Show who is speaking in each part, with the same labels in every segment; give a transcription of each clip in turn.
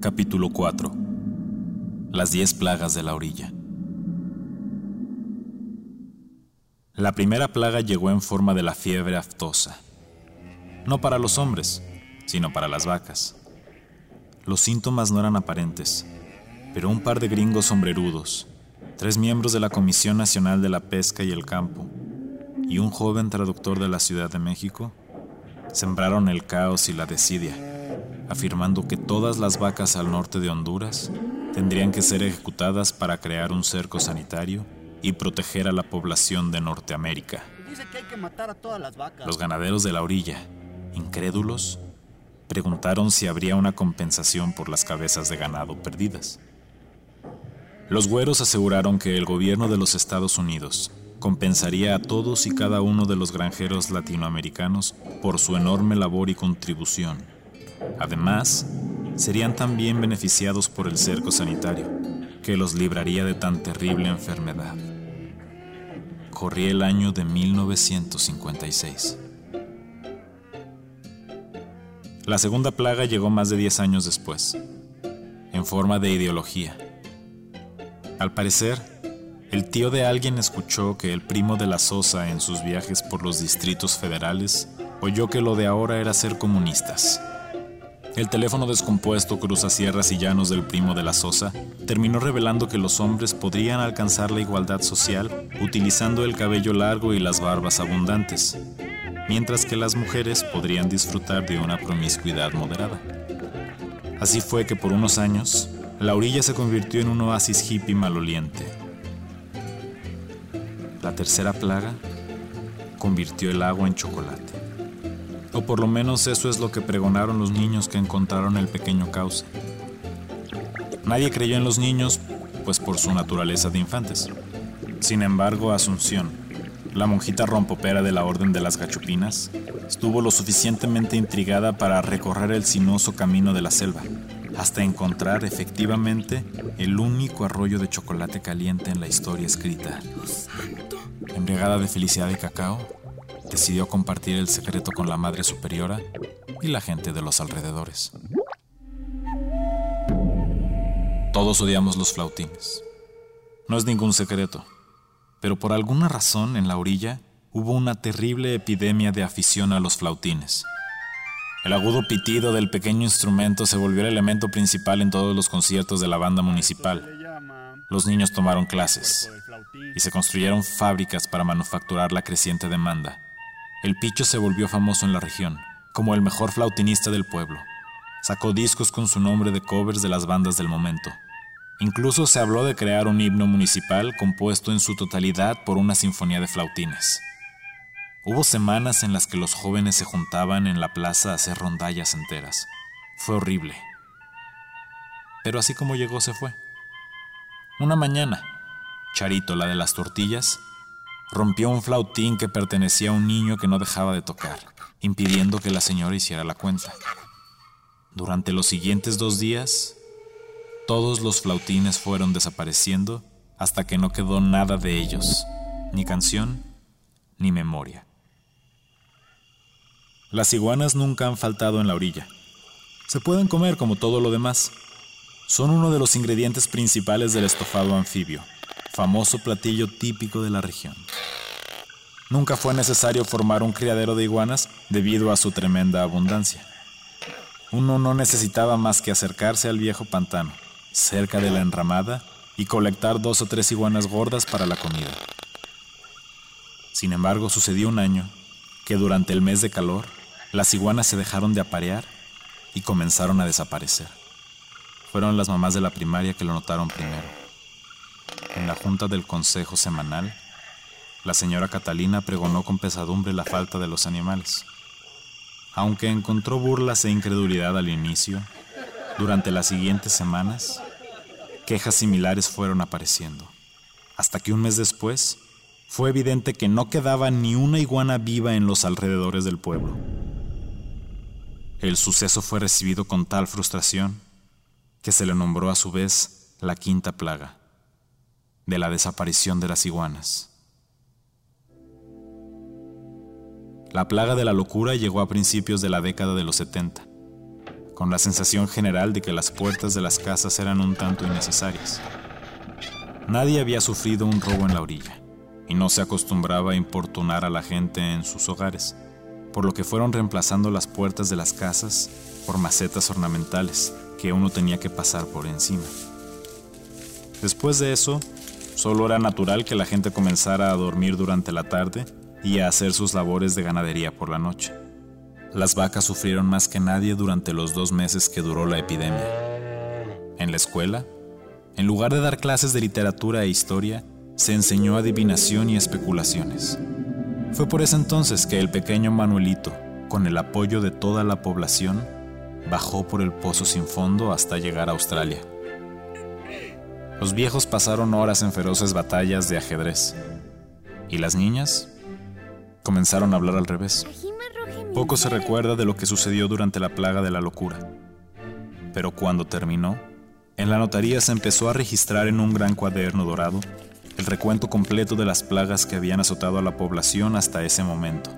Speaker 1: Capítulo 4 Las diez plagas de la orilla La primera plaga llegó en forma de la fiebre aftosa. No para los hombres, sino para las vacas. Los síntomas no eran aparentes, pero un par de gringos sombrerudos, tres miembros de la Comisión Nacional de la Pesca y el Campo y un joven traductor de la Ciudad de México sembraron el caos y la desidia, afirmando que todas las vacas al norte de Honduras tendrían que ser ejecutadas para crear un cerco sanitario y proteger a la población de Norteamérica. Los ganaderos de la orilla, incrédulos, preguntaron si habría una compensación por las cabezas de ganado perdidas. Los güeros aseguraron que el gobierno de los Estados Unidos compensaría a todos y cada uno de los granjeros latinoamericanos por su enorme labor y contribución. Además, serían también beneficiados por el cerco sanitario, que los libraría de tan terrible enfermedad. Corría el año de 1956. La segunda plaga llegó más de 10 años después, en forma de ideología. Al parecer, el tío de alguien escuchó que el primo de la Sosa en sus viajes por los distritos federales oyó que lo de ahora era ser comunistas. El teléfono descompuesto cruza sierras y llanos del primo de la Sosa terminó revelando que los hombres podrían alcanzar la igualdad social utilizando el cabello largo y las barbas abundantes, mientras que las mujeres podrían disfrutar de una promiscuidad moderada. Así fue que por unos años, la orilla se convirtió en un oasis hippie maloliente la tercera plaga convirtió el agua en chocolate. O por lo menos eso es lo que pregonaron los niños que encontraron el pequeño cauce. Nadie creyó en los niños, pues por su naturaleza de infantes. Sin embargo, Asunción, la monjita rompopera de la Orden de las Gachupinas, estuvo lo suficientemente intrigada para recorrer el sinuoso camino de la selva, hasta encontrar efectivamente el único arroyo de chocolate caliente en la historia escrita embriagada de felicidad y cacao, decidió compartir el secreto con la Madre Superiora y la gente de los alrededores. Todos odiamos los flautines. No es ningún secreto, pero por alguna razón en la orilla hubo una terrible epidemia de afición a los flautines. El agudo pitido del pequeño instrumento se volvió el elemento principal en todos los conciertos de la banda municipal. Los niños tomaron clases, y se construyeron fábricas para manufacturar la creciente demanda. El Picho se volvió famoso en la región, como el mejor flautinista del pueblo. Sacó discos con su nombre de covers de las bandas del momento. Incluso se habló de crear un himno municipal compuesto en su totalidad por una sinfonía de flautines. Hubo semanas en las que los jóvenes se juntaban en la plaza a hacer rondallas enteras. Fue horrible. Pero así como llegó se fue. Una mañana, Charito, la de las tortillas, rompió un flautín que pertenecía a un niño que no dejaba de tocar, impidiendo que la señora hiciera la cuenta. Durante los siguientes dos días, todos los flautines fueron desapareciendo hasta que no quedó nada de ellos, ni canción, ni memoria. Las iguanas nunca han faltado en la orilla. Se pueden comer como todo lo demás. Son uno de los ingredientes principales del estofado anfibio famoso platillo típico de la región. Nunca fue necesario formar un criadero de iguanas debido a su tremenda abundancia. Uno no necesitaba más que acercarse al viejo pantano, cerca de la enramada, y colectar dos o tres iguanas gordas para la comida. Sin embargo, sucedió un año que durante el mes de calor, las iguanas se dejaron de aparear y comenzaron a desaparecer. Fueron las mamás de la primaria que lo notaron primero. En la junta del consejo semanal, la señora Catalina pregonó con pesadumbre la falta de los animales. Aunque encontró burlas e incredulidad al inicio, durante las siguientes semanas, quejas similares fueron apareciendo, hasta que un mes después fue evidente que no quedaba ni una iguana viva en los alrededores del pueblo. El suceso fue recibido con tal frustración que se le nombró a su vez la quinta plaga de la desaparición de las iguanas. La plaga de la locura llegó a principios de la década de los 70. con la sensación general de que las puertas de las casas eran un tanto innecesarias. Nadie había sufrido un robo en la orilla, y no se acostumbraba a importunar a la gente en sus hogares, por lo que fueron reemplazando las puertas de las casas por macetas ornamentales que uno tenía que pasar por encima. Después de eso, solo era natural que la gente comenzara a dormir durante la tarde y a hacer sus labores de ganadería por la noche. Las vacas sufrieron más que nadie durante los dos meses que duró la epidemia. En la escuela, en lugar de dar clases de literatura e historia, se enseñó adivinación y especulaciones. Fue por ese entonces que el pequeño Manuelito, con el apoyo de toda la población, bajó por el pozo sin fondo hasta llegar a Australia. Los viejos pasaron horas en feroces batallas de ajedrez. Y las niñas comenzaron a hablar al revés. Poco se recuerda de lo que sucedió durante la plaga de la locura. Pero cuando terminó, en la notaría se empezó a registrar en un gran cuaderno dorado el recuento completo de las plagas que habían azotado a la población hasta ese momento,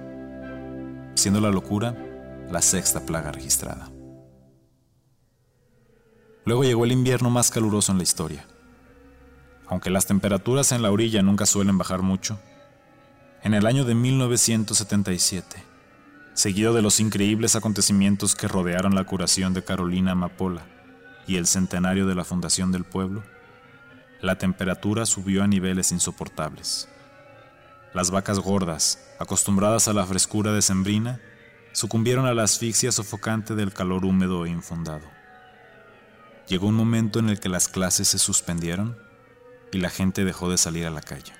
Speaker 1: siendo la locura la sexta plaga registrada. Luego llegó el invierno más caluroso en la historia. Aunque las temperaturas en la orilla nunca suelen bajar mucho, en el año de 1977, seguido de los increíbles acontecimientos que rodearon la curación de Carolina Amapola y el centenario de la fundación del pueblo, la temperatura subió a niveles insoportables. Las vacas gordas, acostumbradas a la frescura decembrina, sucumbieron a la asfixia sofocante del calor húmedo e infundado. Llegó un momento en el que las clases se suspendieron y la gente dejó de salir a la calle.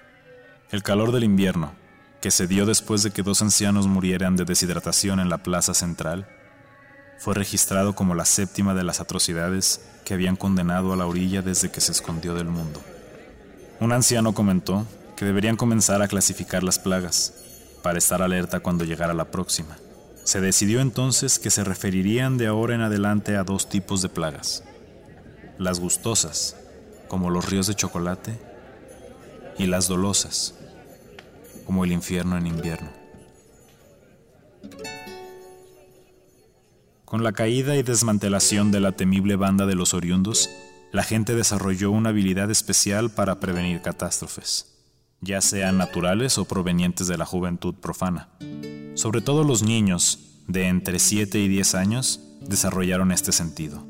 Speaker 1: El calor del invierno, que se dio después de que dos ancianos murieran de deshidratación en la plaza central, fue registrado como la séptima de las atrocidades que habían condenado a la orilla desde que se escondió del mundo. Un anciano comentó que deberían comenzar a clasificar las plagas para estar alerta cuando llegara la próxima. Se decidió entonces que se referirían de ahora en adelante a dos tipos de plagas. Las gustosas, como los ríos de chocolate, y las dolosas, como el infierno en invierno. Con la caída y desmantelación de la temible banda de los oriundos, la gente desarrolló una habilidad especial para prevenir catástrofes, ya sean naturales o provenientes de la juventud profana. Sobre todo los niños, de entre 7 y 10 años, desarrollaron este sentido.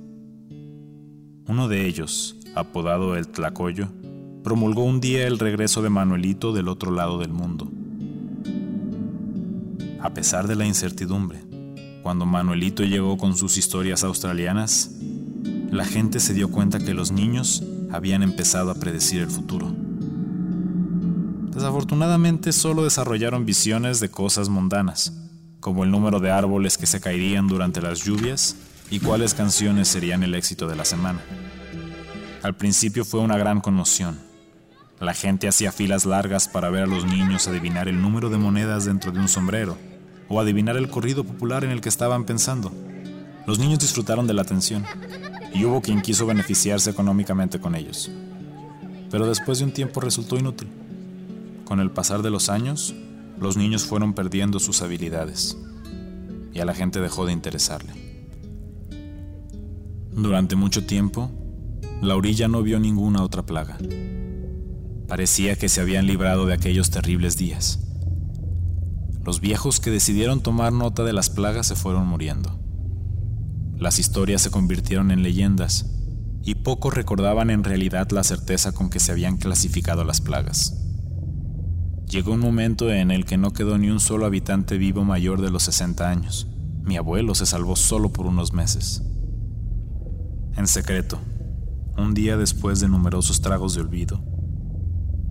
Speaker 1: Uno de ellos, apodado el Tlacoyo, promulgó un día el regreso de Manuelito del otro lado del mundo. A pesar de la incertidumbre, cuando Manuelito llegó con sus historias australianas, la gente se dio cuenta que los niños habían empezado a predecir el futuro. Desafortunadamente solo desarrollaron visiones de cosas mundanas, como el número de árboles que se caerían durante las lluvias y cuáles canciones serían el éxito de la semana. Al principio fue una gran conmoción. La gente hacía filas largas para ver a los niños adivinar el número de monedas dentro de un sombrero o adivinar el corrido popular en el que estaban pensando. Los niños disfrutaron de la atención y hubo quien quiso beneficiarse económicamente con ellos. Pero después de un tiempo resultó inútil. Con el pasar de los años, los niños fueron perdiendo sus habilidades y a la gente dejó de interesarle. Durante mucho tiempo, la orilla no vio ninguna otra plaga. Parecía que se habían librado de aquellos terribles días. Los viejos que decidieron tomar nota de las plagas se fueron muriendo. Las historias se convirtieron en leyendas y pocos recordaban en realidad la certeza con que se habían clasificado las plagas. Llegó un momento en el que no quedó ni un solo habitante vivo mayor de los 60 años. Mi abuelo se salvó solo por unos meses. En secreto, un día después de numerosos tragos de olvido,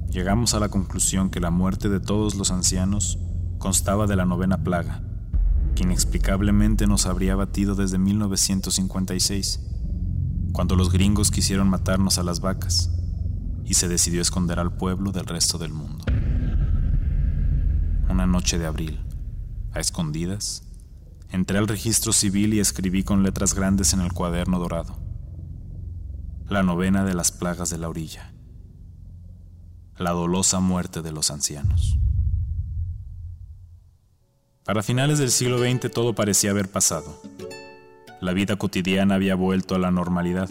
Speaker 1: llegamos a la conclusión que la muerte de todos los ancianos constaba de la novena plaga, que inexplicablemente nos habría batido desde 1956, cuando los gringos quisieron matarnos a las vacas y se decidió esconder al pueblo del resto del mundo. Una noche de abril, a escondidas, entré al registro civil y escribí con letras grandes en el cuaderno dorado. La novena de las plagas de la orilla. La dolosa muerte de los ancianos. Para finales del siglo XX todo parecía haber pasado. La vida cotidiana había vuelto a la normalidad.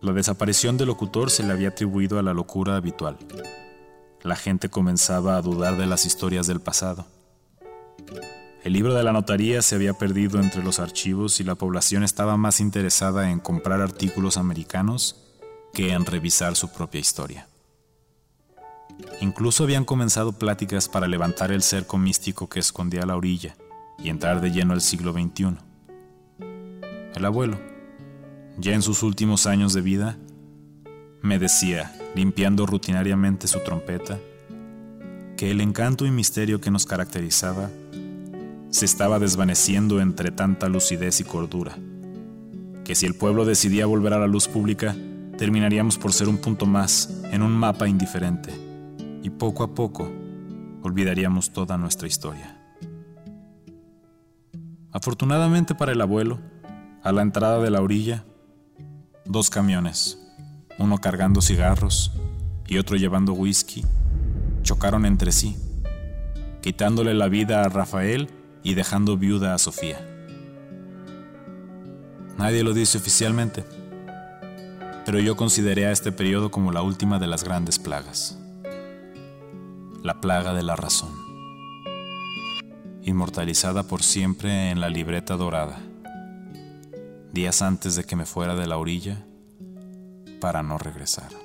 Speaker 1: La desaparición del locutor se le había atribuido a la locura habitual. La gente comenzaba a dudar de las historias del pasado. El libro de la notaría se había perdido entre los archivos y la población estaba más interesada en comprar artículos americanos que en revisar su propia historia. Incluso habían comenzado pláticas para levantar el cerco místico que escondía a la orilla y entrar de lleno al siglo XXI. El abuelo, ya en sus últimos años de vida, me decía, limpiando rutinariamente su trompeta, que el encanto y misterio que nos caracterizaba se estaba desvaneciendo entre tanta lucidez y cordura, que si el pueblo decidía volver a la luz pública, terminaríamos por ser un punto más en un mapa indiferente, y poco a poco olvidaríamos toda nuestra historia. Afortunadamente para el abuelo, a la entrada de la orilla, dos camiones, uno cargando cigarros y otro llevando whisky, chocaron entre sí, quitándole la vida a Rafael y dejando viuda a Sofía. Nadie lo dice oficialmente, pero yo consideré a este periodo como la última de las grandes plagas, la plaga de la razón, inmortalizada por siempre en la libreta dorada, días antes de que me fuera de la orilla para no regresar.